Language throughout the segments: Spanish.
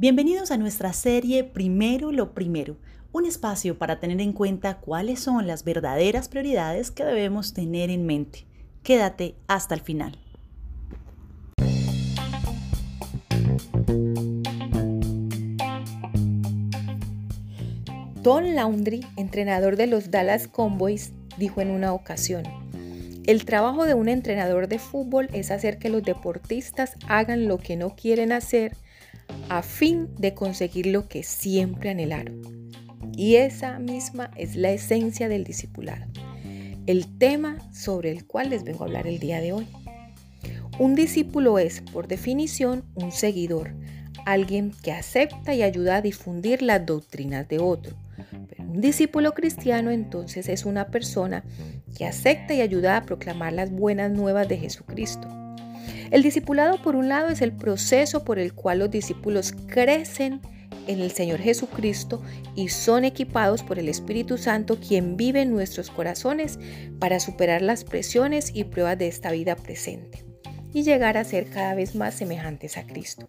Bienvenidos a nuestra serie Primero lo Primero, un espacio para tener en cuenta cuáles son las verdaderas prioridades que debemos tener en mente. Quédate hasta el final. Don Laundry, entrenador de los Dallas Cowboys, dijo en una ocasión, el trabajo de un entrenador de fútbol es hacer que los deportistas hagan lo que no quieren hacer a fin de conseguir lo que siempre anhelaron. Y esa misma es la esencia del discipulado, el tema sobre el cual les vengo a hablar el día de hoy. Un discípulo es, por definición, un seguidor, alguien que acepta y ayuda a difundir las doctrinas de otro. un discípulo cristiano entonces es una persona que acepta y ayuda a proclamar las buenas nuevas de Jesucristo. El discipulado, por un lado, es el proceso por el cual los discípulos crecen en el Señor Jesucristo y son equipados por el Espíritu Santo, quien vive en nuestros corazones para superar las presiones y pruebas de esta vida presente y llegar a ser cada vez más semejantes a Cristo.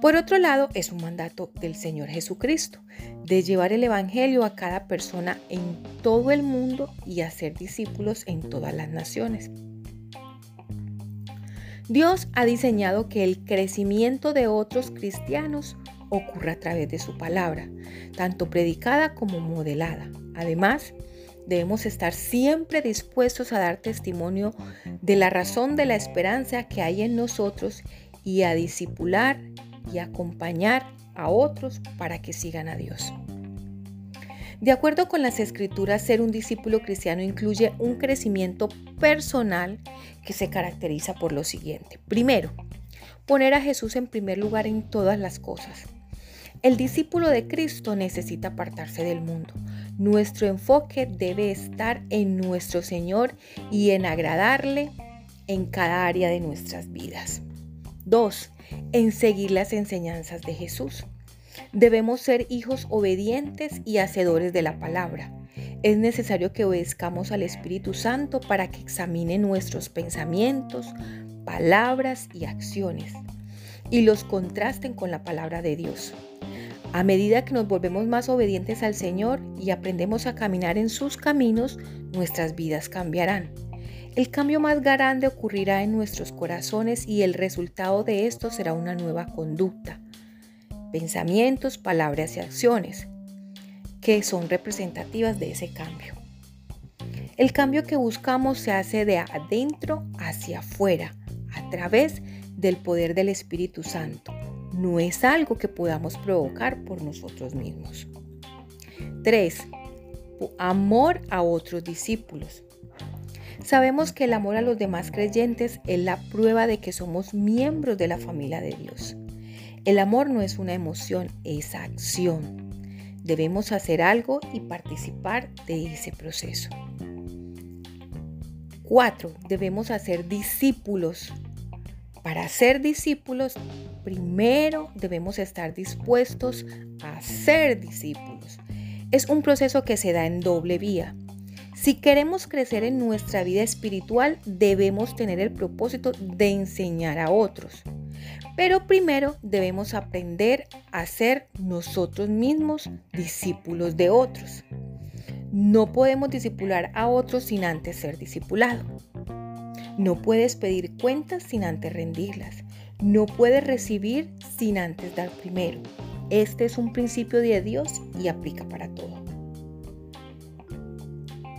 Por otro lado, es un mandato del Señor Jesucristo de llevar el Evangelio a cada persona en todo el mundo y hacer discípulos en todas las naciones. Dios ha diseñado que el crecimiento de otros cristianos ocurra a través de su palabra, tanto predicada como modelada. Además, debemos estar siempre dispuestos a dar testimonio de la razón de la esperanza que hay en nosotros y a discipular y acompañar a otros para que sigan a Dios. De acuerdo con las escrituras, ser un discípulo cristiano incluye un crecimiento personal que se caracteriza por lo siguiente. Primero, poner a Jesús en primer lugar en todas las cosas. El discípulo de Cristo necesita apartarse del mundo. Nuestro enfoque debe estar en nuestro Señor y en agradarle en cada área de nuestras vidas. Dos, en seguir las enseñanzas de Jesús. Debemos ser hijos obedientes y hacedores de la palabra. Es necesario que obedezcamos al Espíritu Santo para que examine nuestros pensamientos, palabras y acciones y los contrasten con la palabra de Dios. A medida que nos volvemos más obedientes al Señor y aprendemos a caminar en sus caminos, nuestras vidas cambiarán. El cambio más grande ocurrirá en nuestros corazones y el resultado de esto será una nueva conducta, pensamientos, palabras y acciones que son representativas de ese cambio. El cambio que buscamos se hace de adentro hacia afuera, a través del poder del Espíritu Santo. No es algo que podamos provocar por nosotros mismos. 3. Amor a otros discípulos. Sabemos que el amor a los demás creyentes es la prueba de que somos miembros de la familia de Dios. El amor no es una emoción, es acción. Debemos hacer algo y participar de ese proceso. 4. Debemos hacer discípulos. Para ser discípulos, primero debemos estar dispuestos a ser discípulos. Es un proceso que se da en doble vía. Si queremos crecer en nuestra vida espiritual, debemos tener el propósito de enseñar a otros. Pero primero debemos aprender a ser nosotros mismos discípulos de otros. No podemos discipular a otros sin antes ser discipulado. No puedes pedir cuentas sin antes rendirlas. No puedes recibir sin antes dar primero. Este es un principio de Dios y aplica para todo.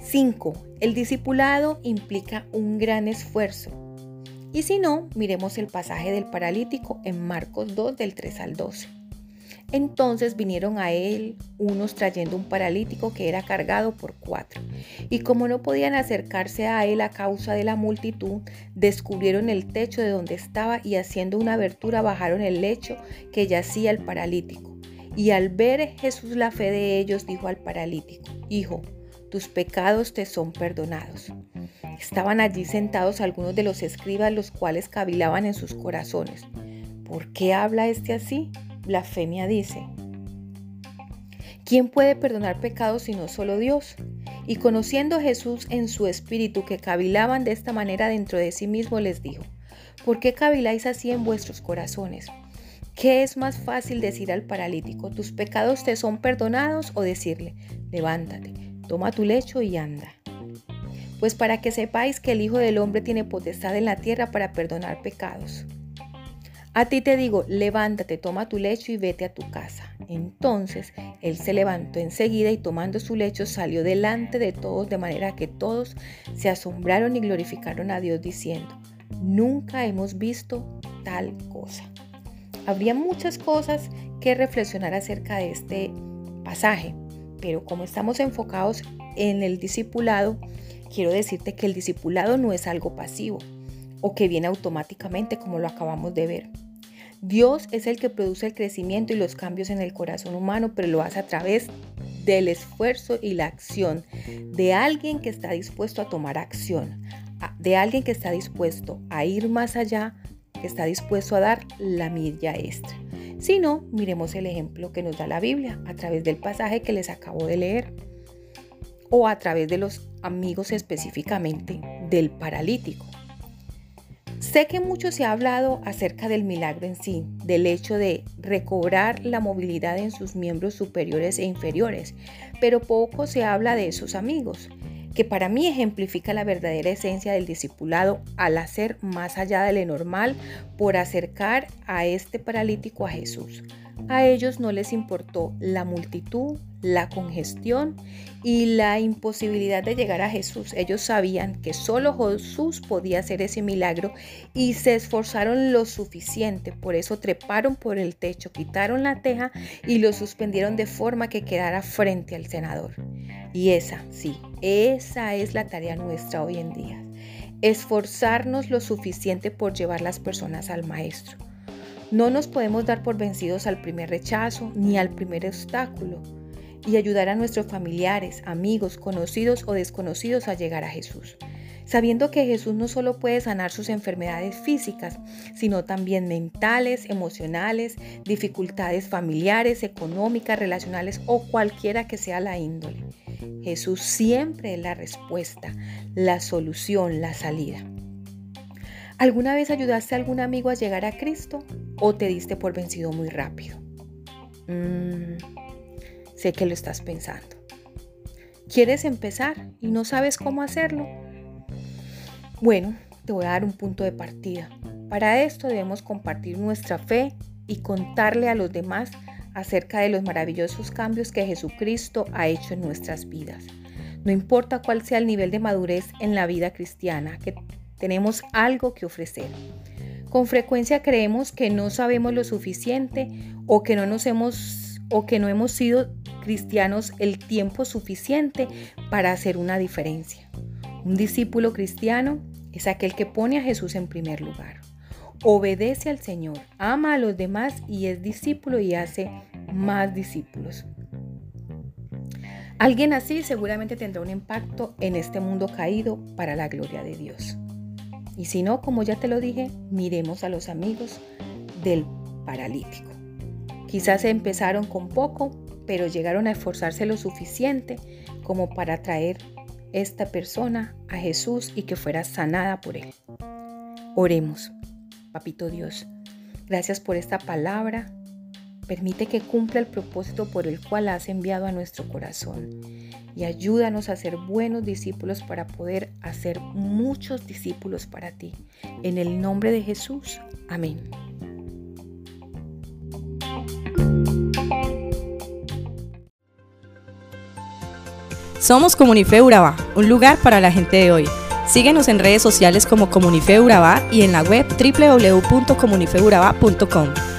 5. El discipulado implica un gran esfuerzo. Y si no, miremos el pasaje del paralítico en Marcos 2 del 3 al 12. Entonces vinieron a él unos trayendo un paralítico que era cargado por cuatro. Y como no podían acercarse a él a causa de la multitud, descubrieron el techo de donde estaba y haciendo una abertura bajaron el lecho que yacía el paralítico. Y al ver Jesús la fe de ellos, dijo al paralítico, Hijo, tus pecados te son perdonados. Estaban allí sentados algunos de los escribas, los cuales cavilaban en sus corazones. ¿Por qué habla este así? Blasfemia dice. ¿Quién puede perdonar pecados sino solo Dios? Y conociendo Jesús en su espíritu que cavilaban de esta manera dentro de sí mismo, les dijo, ¿por qué caviláis así en vuestros corazones? ¿Qué es más fácil decir al paralítico, tus pecados te son perdonados o decirle, levántate, toma tu lecho y anda? Pues para que sepáis que el Hijo del Hombre tiene potestad en la tierra para perdonar pecados. A ti te digo, levántate, toma tu lecho y vete a tu casa. Entonces él se levantó enseguida y tomando su lecho salió delante de todos, de manera que todos se asombraron y glorificaron a Dios diciendo, nunca hemos visto tal cosa. Habría muchas cosas que reflexionar acerca de este pasaje, pero como estamos enfocados en el discipulado, quiero decirte que el discipulado no es algo pasivo o que viene automáticamente como lo acabamos de ver. Dios es el que produce el crecimiento y los cambios en el corazón humano, pero lo hace a través del esfuerzo y la acción de alguien que está dispuesto a tomar acción, de alguien que está dispuesto a ir más allá, que está dispuesto a dar la milla extra. Si no, miremos el ejemplo que nos da la Biblia a través del pasaje que les acabo de leer o a través de los amigos específicamente del paralítico. Sé que mucho se ha hablado acerca del milagro en sí, del hecho de recobrar la movilidad en sus miembros superiores e inferiores, pero poco se habla de esos amigos, que para mí ejemplifica la verdadera esencia del discipulado al hacer más allá de lo normal por acercar a este paralítico a Jesús. A ellos no les importó la multitud, la congestión y la imposibilidad de llegar a Jesús. Ellos sabían que solo Jesús podía hacer ese milagro y se esforzaron lo suficiente. Por eso treparon por el techo, quitaron la teja y lo suspendieron de forma que quedara frente al senador. Y esa, sí, esa es la tarea nuestra hoy en día. Esforzarnos lo suficiente por llevar las personas al Maestro. No nos podemos dar por vencidos al primer rechazo ni al primer obstáculo y ayudar a nuestros familiares, amigos, conocidos o desconocidos a llegar a Jesús. Sabiendo que Jesús no solo puede sanar sus enfermedades físicas, sino también mentales, emocionales, dificultades familiares, económicas, relacionales o cualquiera que sea la índole. Jesús siempre es la respuesta, la solución, la salida. ¿Alguna vez ayudaste a algún amigo a llegar a Cristo o te diste por vencido muy rápido? Mm, sé que lo estás pensando. ¿Quieres empezar y no sabes cómo hacerlo? Bueno, te voy a dar un punto de partida. Para esto debemos compartir nuestra fe y contarle a los demás acerca de los maravillosos cambios que Jesucristo ha hecho en nuestras vidas. No importa cuál sea el nivel de madurez en la vida cristiana que tenemos algo que ofrecer. Con frecuencia creemos que no sabemos lo suficiente o que no nos hemos o que no hemos sido cristianos el tiempo suficiente para hacer una diferencia. Un discípulo cristiano es aquel que pone a Jesús en primer lugar. Obedece al Señor, ama a los demás y es discípulo y hace más discípulos. Alguien así seguramente tendrá un impacto en este mundo caído para la gloria de Dios. Y si no, como ya te lo dije, miremos a los amigos del paralítico. Quizás empezaron con poco, pero llegaron a esforzarse lo suficiente como para traer esta persona a Jesús y que fuera sanada por él. Oremos, Papito Dios, gracias por esta palabra. Permite que cumpla el propósito por el cual has enviado a nuestro corazón y ayúdanos a ser buenos discípulos para poder hacer muchos discípulos para ti. En el nombre de Jesús. Amén. Somos Comunife Urabá, un lugar para la gente de hoy. Síguenos en redes sociales como Comunife Urabá y en la web www.comunifeurabá.com.